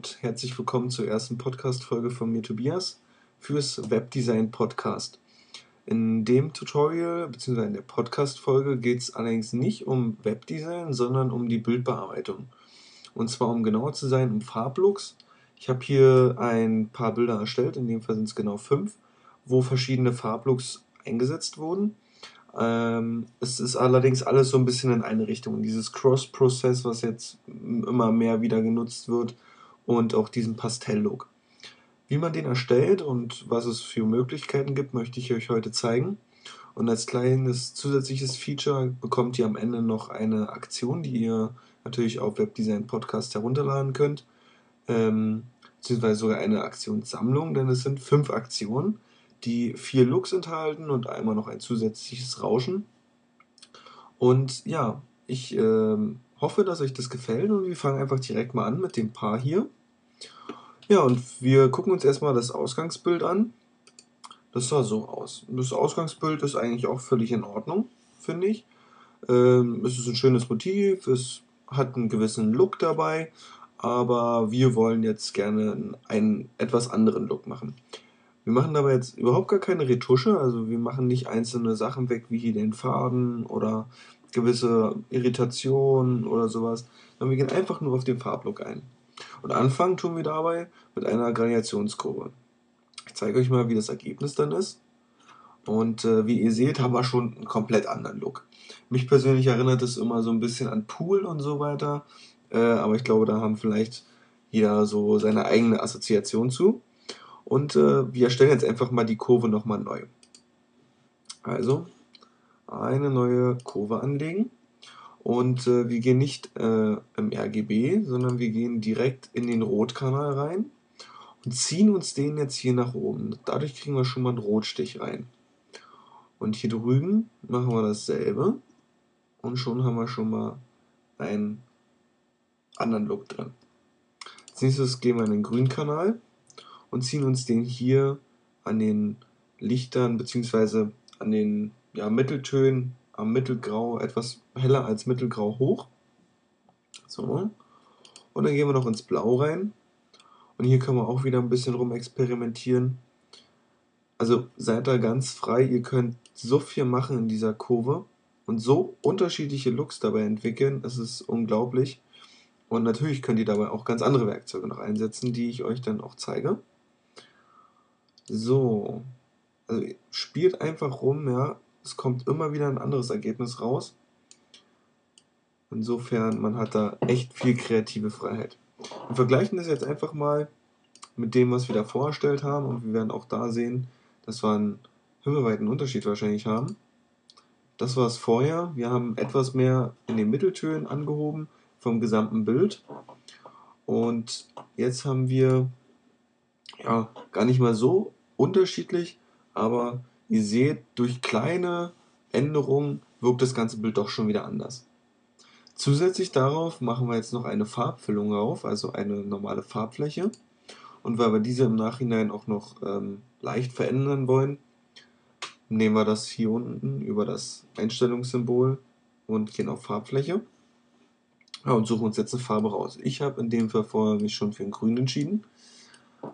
und herzlich willkommen zur ersten Podcast-Folge von mir, Tobias, fürs Webdesign Podcast. In dem Tutorial bzw. in der Podcast-Folge geht es allerdings nicht um Webdesign, sondern um die Bildbearbeitung. Und zwar, um genauer zu sein, um Farblooks. Ich habe hier ein paar Bilder erstellt, in dem Fall sind es genau fünf, wo verschiedene Farblooks eingesetzt wurden. Ähm, es ist allerdings alles so ein bisschen in eine Richtung. Dieses Cross-Process, was jetzt immer mehr wieder genutzt wird, und auch diesen Pastell-Look. Wie man den erstellt und was es für Möglichkeiten gibt, möchte ich euch heute zeigen. Und als kleines zusätzliches Feature bekommt ihr am Ende noch eine Aktion, die ihr natürlich auf Webdesign Podcast herunterladen könnt. Ähm, beziehungsweise sogar eine Aktionssammlung, denn es sind fünf Aktionen die vier Looks enthalten und einmal noch ein zusätzliches Rauschen. Und ja, ich äh, hoffe, dass euch das gefällt und wir fangen einfach direkt mal an mit dem Paar hier. Ja, und wir gucken uns erstmal das Ausgangsbild an. Das sah so aus. Das Ausgangsbild ist eigentlich auch völlig in Ordnung, finde ich. Ähm, es ist ein schönes Motiv, es hat einen gewissen Look dabei, aber wir wollen jetzt gerne einen etwas anderen Look machen. Wir machen dabei jetzt überhaupt gar keine Retusche, also wir machen nicht einzelne Sachen weg, wie hier den Faden oder gewisse Irritationen oder sowas, sondern wir gehen einfach nur auf den Farblook ein. Und anfangen tun wir dabei mit einer Gradationskurve. Ich zeige euch mal, wie das Ergebnis dann ist. Und äh, wie ihr seht, haben wir schon einen komplett anderen Look. Mich persönlich erinnert es immer so ein bisschen an Pool und so weiter. Äh, aber ich glaube, da haben vielleicht jeder so seine eigene Assoziation zu. Und äh, wir erstellen jetzt einfach mal die Kurve nochmal neu. Also eine neue Kurve anlegen. Und äh, wir gehen nicht äh, im RGB, sondern wir gehen direkt in den Rotkanal rein und ziehen uns den jetzt hier nach oben. Dadurch kriegen wir schon mal einen Rotstich rein. Und hier drüben machen wir dasselbe. Und schon haben wir schon mal einen anderen Look drin. Als nächstes gehen wir in den Grünkanal und ziehen uns den hier an den Lichtern bzw. an den ja, Mitteltönen am Mittelgrau etwas heller als Mittelgrau hoch. So. Und dann gehen wir noch ins Blau rein. Und hier können wir auch wieder ein bisschen rum experimentieren. Also seid da ganz frei. Ihr könnt so viel machen in dieser Kurve und so unterschiedliche Looks dabei entwickeln. Es ist unglaublich. Und natürlich könnt ihr dabei auch ganz andere Werkzeuge noch einsetzen, die ich euch dann auch zeige. So. Also spielt einfach rum, ja. Es kommt immer wieder ein anderes Ergebnis raus. Insofern, man hat da echt viel kreative Freiheit. Wir vergleichen das jetzt einfach mal mit dem, was wir da vorgestellt haben. Und wir werden auch da sehen, dass wir einen himmelweiten Unterschied wahrscheinlich haben. Das war es vorher. Wir haben etwas mehr in den Mitteltönen angehoben vom gesamten Bild. Und jetzt haben wir ja gar nicht mal so unterschiedlich, aber ihr seht, durch kleine Änderungen wirkt das ganze Bild doch schon wieder anders. Zusätzlich darauf machen wir jetzt noch eine Farbfüllung auf, also eine normale Farbfläche. Und weil wir diese im Nachhinein auch noch ähm, leicht verändern wollen, nehmen wir das hier unten über das Einstellungssymbol und gehen auf Farbfläche. Ja, und suchen uns jetzt eine Farbe raus. Ich habe in dem Fall vorher mich schon für ein Grün entschieden.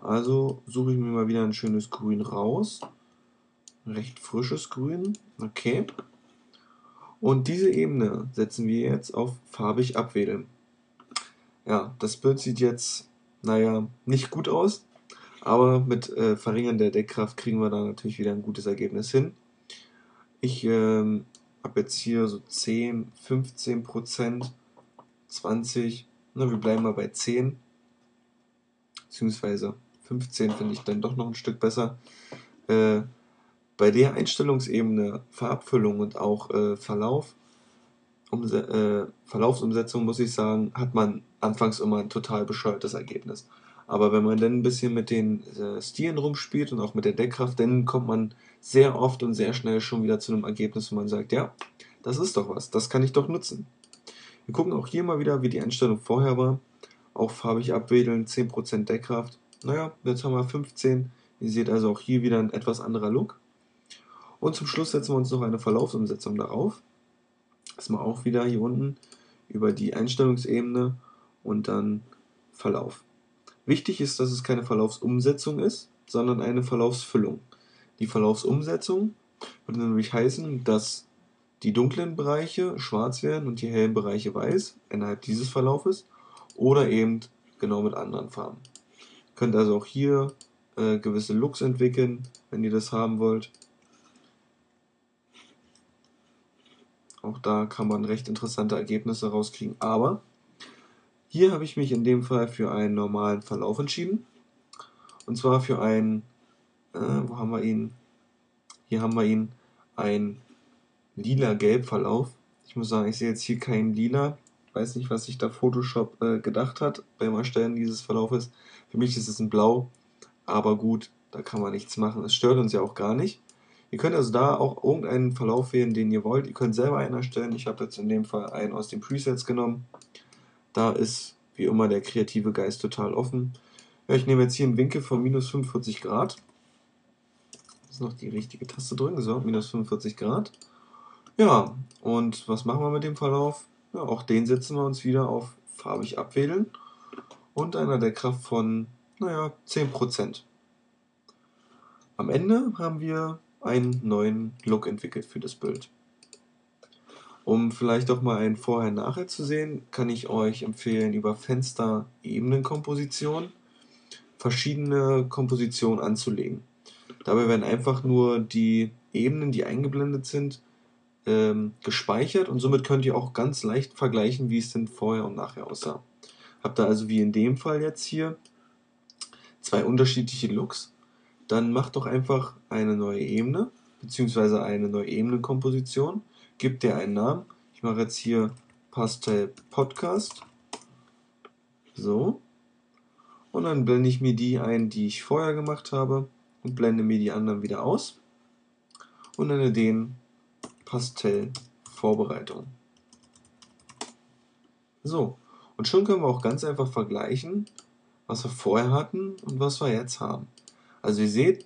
Also suche ich mir mal wieder ein schönes Grün raus. Recht frisches Grün. Okay. Und diese Ebene setzen wir jetzt auf farbig abwählen. Ja, das Bild sieht jetzt, naja, nicht gut aus. Aber mit äh, Verringern der Deckkraft kriegen wir da natürlich wieder ein gutes Ergebnis hin. Ich ähm, habe jetzt hier so 10, 15 Prozent, 20, na, wir bleiben mal bei 10 beziehungsweise 15 finde ich dann doch noch ein Stück besser. Äh, bei der Einstellungsebene Farbfüllung und auch äh, Verlauf, äh, Verlaufsumsetzung muss ich sagen, hat man anfangs immer ein total bescheuertes Ergebnis. Aber wenn man dann ein bisschen mit den äh, Stilen rumspielt und auch mit der Deckkraft, dann kommt man sehr oft und sehr schnell schon wieder zu einem Ergebnis, wo man sagt, ja, das ist doch was, das kann ich doch nutzen. Wir gucken auch hier mal wieder, wie die Einstellung vorher war auch farbig abwedeln, 10% Deckkraft. Naja, jetzt haben wir 15. Ihr seht also auch hier wieder ein etwas anderer Look. Und zum Schluss setzen wir uns noch eine Verlaufsumsetzung darauf. Das mal auch wieder hier unten über die Einstellungsebene und dann Verlauf. Wichtig ist, dass es keine Verlaufsumsetzung ist, sondern eine Verlaufsfüllung. Die Verlaufsumsetzung würde nämlich heißen, dass die dunklen Bereiche schwarz werden und die hellen Bereiche weiß innerhalb dieses Verlaufes oder eben genau mit anderen Farben. Ihr könnt also auch hier äh, gewisse Looks entwickeln, wenn ihr das haben wollt. Auch da kann man recht interessante Ergebnisse rauskriegen. Aber hier habe ich mich in dem Fall für einen normalen Verlauf entschieden. Und zwar für einen, äh, wo haben wir ihn? Hier haben wir ihn, ein lila-gelb-Verlauf. Ich muss sagen, ich sehe jetzt hier keinen lila. Ich weiß nicht, was sich da Photoshop äh, gedacht hat beim Erstellen dieses Verlaufes. Für mich ist es ein Blau, aber gut, da kann man nichts machen. Es stört uns ja auch gar nicht. Ihr könnt also da auch irgendeinen Verlauf wählen, den ihr wollt. Ihr könnt selber einen erstellen. Ich habe jetzt in dem Fall einen aus den Presets genommen. Da ist wie immer der kreative Geist total offen. Ja, ich nehme jetzt hier einen Winkel von minus 45 Grad. Ist noch die richtige Taste drin, so, minus 45 Grad. Ja, und was machen wir mit dem Verlauf? Ja, auch den setzen wir uns wieder auf farbig abwählen und einer der Kraft von, naja, 10%. Am Ende haben wir einen neuen Look entwickelt für das Bild. Um vielleicht auch mal ein Vorher-Nachher zu sehen, kann ich euch empfehlen, über Fenster Ebenenkomposition verschiedene Kompositionen anzulegen. Dabei werden einfach nur die Ebenen, die eingeblendet sind, ähm, gespeichert und somit könnt ihr auch ganz leicht vergleichen, wie es denn vorher und nachher aussah. Habt ihr also wie in dem Fall jetzt hier zwei unterschiedliche Looks, dann macht doch einfach eine neue Ebene, beziehungsweise eine neue Ebenenkomposition gibt dir einen Namen. Ich mache jetzt hier Pastel Podcast. So. Und dann blende ich mir die ein, die ich vorher gemacht habe und blende mir die anderen wieder aus und nenne den Pastell Vorbereitung. So, und schon können wir auch ganz einfach vergleichen, was wir vorher hatten und was wir jetzt haben. Also ihr seht,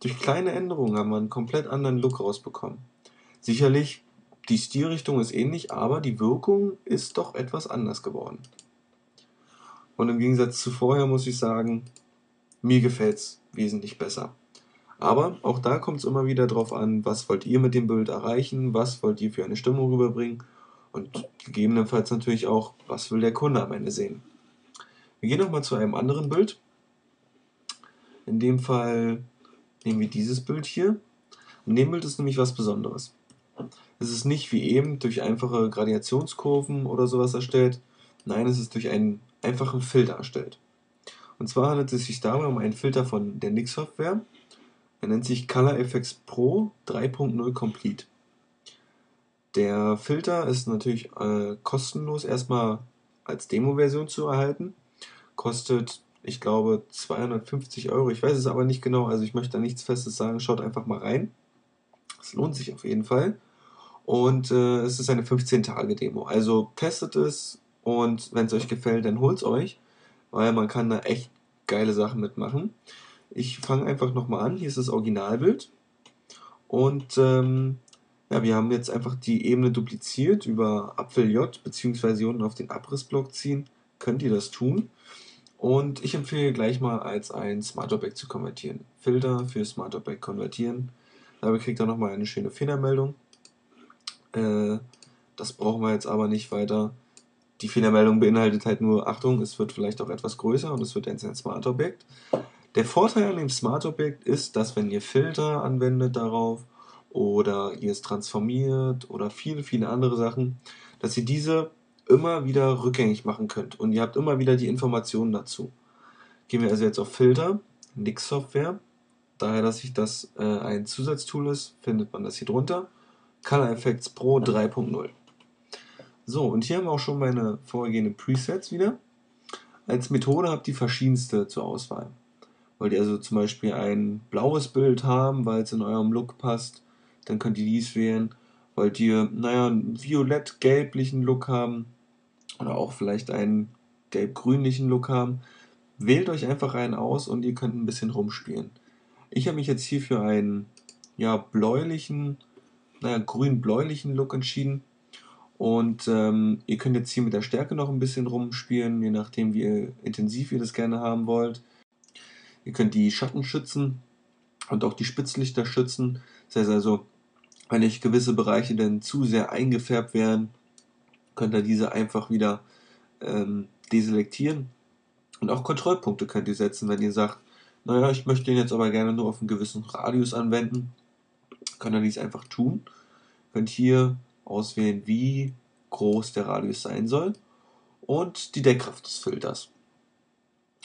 durch kleine Änderungen haben wir einen komplett anderen Look rausbekommen. Sicherlich die Stilrichtung ist ähnlich, aber die Wirkung ist doch etwas anders geworden. Und im Gegensatz zu vorher muss ich sagen, mir gefällt es wesentlich besser. Aber auch da kommt es immer wieder darauf an, was wollt ihr mit dem Bild erreichen, was wollt ihr für eine Stimmung rüberbringen und gegebenenfalls natürlich auch, was will der Kunde am Ende sehen. Wir gehen nochmal zu einem anderen Bild. In dem Fall nehmen wir dieses Bild hier. In dem Bild ist nämlich was Besonderes. Es ist nicht wie eben durch einfache Gradationskurven oder sowas erstellt. Nein, es ist durch einen einfachen Filter erstellt. Und zwar handelt es sich dabei um einen Filter von der Nix Software. Er nennt sich Color Effects Pro 3.0 Complete. Der Filter ist natürlich äh, kostenlos erstmal als Demo-Version zu erhalten. Kostet, ich glaube, 250 Euro. Ich weiß es aber nicht genau, also ich möchte da nichts Festes sagen. Schaut einfach mal rein. Es lohnt sich auf jeden Fall. Und äh, es ist eine 15-Tage-Demo. Also testet es und wenn es euch gefällt, dann holt es euch, weil man kann da echt geile Sachen mitmachen. Ich fange einfach nochmal an. Hier ist das Originalbild. Und ähm, ja, wir haben jetzt einfach die Ebene dupliziert über Apfel J, beziehungsweise unten auf den Abrissblock ziehen. Könnt ihr das tun. Und ich empfehle gleich mal als ein Smart Object zu konvertieren. Filter für Smart Object konvertieren. Dabei kriegt ihr nochmal eine schöne Fehlermeldung. Äh, das brauchen wir jetzt aber nicht weiter. Die Fehlermeldung beinhaltet halt nur, Achtung, es wird vielleicht auch etwas größer und es wird jetzt ein Smart Objekt. Der Vorteil an dem Smart Objekt ist, dass wenn ihr Filter anwendet darauf oder ihr es transformiert oder viele, viele andere Sachen, dass ihr diese immer wieder rückgängig machen könnt und ihr habt immer wieder die Informationen dazu. Gehen wir also jetzt auf Filter, Nix Software. Daher, dass sich das äh, ein Zusatztool ist, findet man das hier drunter. Color Effects Pro 3.0. So, und hier haben wir auch schon meine vorhergehenden Presets wieder. Als Methode habt ihr verschiedenste zur Auswahl. Wollt ihr also zum Beispiel ein blaues Bild haben, weil es in eurem Look passt, dann könnt ihr dies wählen. Wollt ihr, naja, einen violett-gelblichen Look haben oder auch vielleicht einen gelb-grünlichen Look haben, wählt euch einfach einen aus und ihr könnt ein bisschen rumspielen. Ich habe mich jetzt hier für einen ja, bläulichen naja, grün-bläulichen Look entschieden. Und ähm, ihr könnt jetzt hier mit der Stärke noch ein bisschen rumspielen, je nachdem, wie intensiv ihr das gerne haben wollt. Ihr könnt die Schatten schützen und auch die Spitzlichter schützen. Das heißt also, wenn euch gewisse Bereiche dann zu sehr eingefärbt werden, könnt ihr diese einfach wieder ähm, deselektieren. Und auch Kontrollpunkte könnt ihr setzen, wenn ihr sagt, naja, ich möchte den jetzt aber gerne nur auf einen gewissen Radius anwenden, könnt ihr dies einfach tun. Könnt hier auswählen, wie groß der Radius sein soll und die Deckkraft des Filters.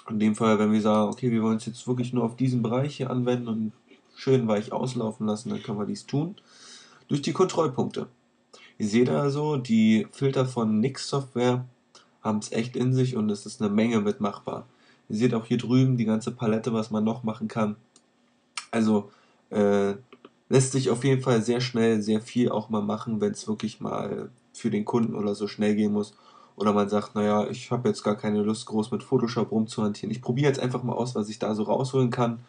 In dem Fall, wenn wir sagen, okay, wir wollen es jetzt wirklich nur auf diesen Bereich hier anwenden und schön weich auslaufen lassen, dann können wir dies tun. Durch die Kontrollpunkte. Ihr seht also, die Filter von Nix Software haben es echt in sich und es ist eine Menge mitmachbar. Ihr seht auch hier drüben die ganze Palette, was man noch machen kann. Also äh, lässt sich auf jeden Fall sehr schnell sehr viel auch mal machen, wenn es wirklich mal für den Kunden oder so schnell gehen muss. Oder man sagt, naja, ich habe jetzt gar keine Lust, groß mit Photoshop rumzuhantieren. Ich probiere jetzt einfach mal aus, was ich da so rausholen kann.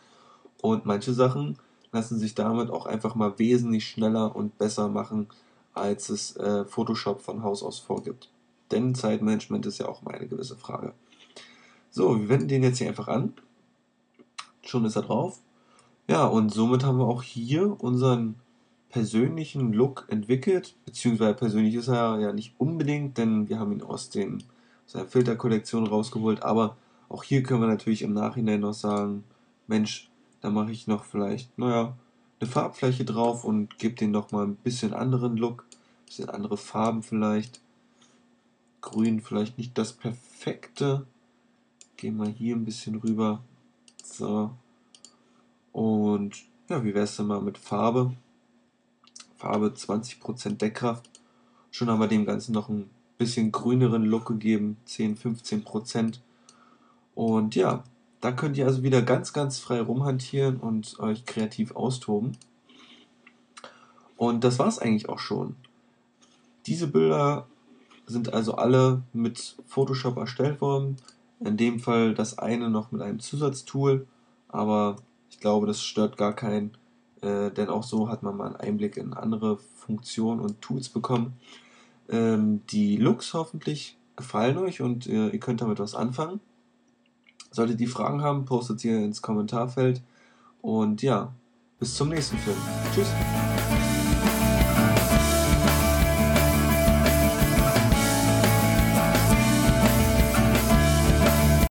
Und manche Sachen lassen sich damit auch einfach mal wesentlich schneller und besser machen, als es äh, Photoshop von Haus aus vorgibt. Denn Zeitmanagement ist ja auch mal eine gewisse Frage. So, wir wenden den jetzt hier einfach an. Schon ist er drauf. Ja, und somit haben wir auch hier unseren persönlichen Look entwickelt, beziehungsweise persönlich ist er ja nicht unbedingt, denn wir haben ihn aus, dem, aus der Filterkollektion rausgeholt, aber auch hier können wir natürlich im Nachhinein noch sagen, Mensch, da mache ich noch vielleicht, naja, eine Farbfläche drauf und gebe den noch mal ein bisschen anderen Look, bisschen andere Farben vielleicht. Grün vielleicht nicht das perfekte. Gehen wir hier ein bisschen rüber. So. Und ja, wie wäre es denn mal mit Farbe? Farbe 20% Deckkraft. Schon haben wir dem Ganzen noch ein bisschen grüneren Look gegeben, 10, 15%. Und ja, da könnt ihr also wieder ganz, ganz frei rumhantieren und euch kreativ austoben. Und das war es eigentlich auch schon. Diese Bilder sind also alle mit Photoshop erstellt worden. In dem Fall das eine noch mit einem Zusatztool, aber ich glaube, das stört gar keinen, äh, denn auch so hat man mal einen Einblick in andere Funktionen und Tools bekommen. Ähm, die Looks hoffentlich gefallen euch und äh, ihr könnt damit was anfangen. Solltet ihr Fragen haben, postet sie ins Kommentarfeld. Und ja, bis zum nächsten Film. Tschüss.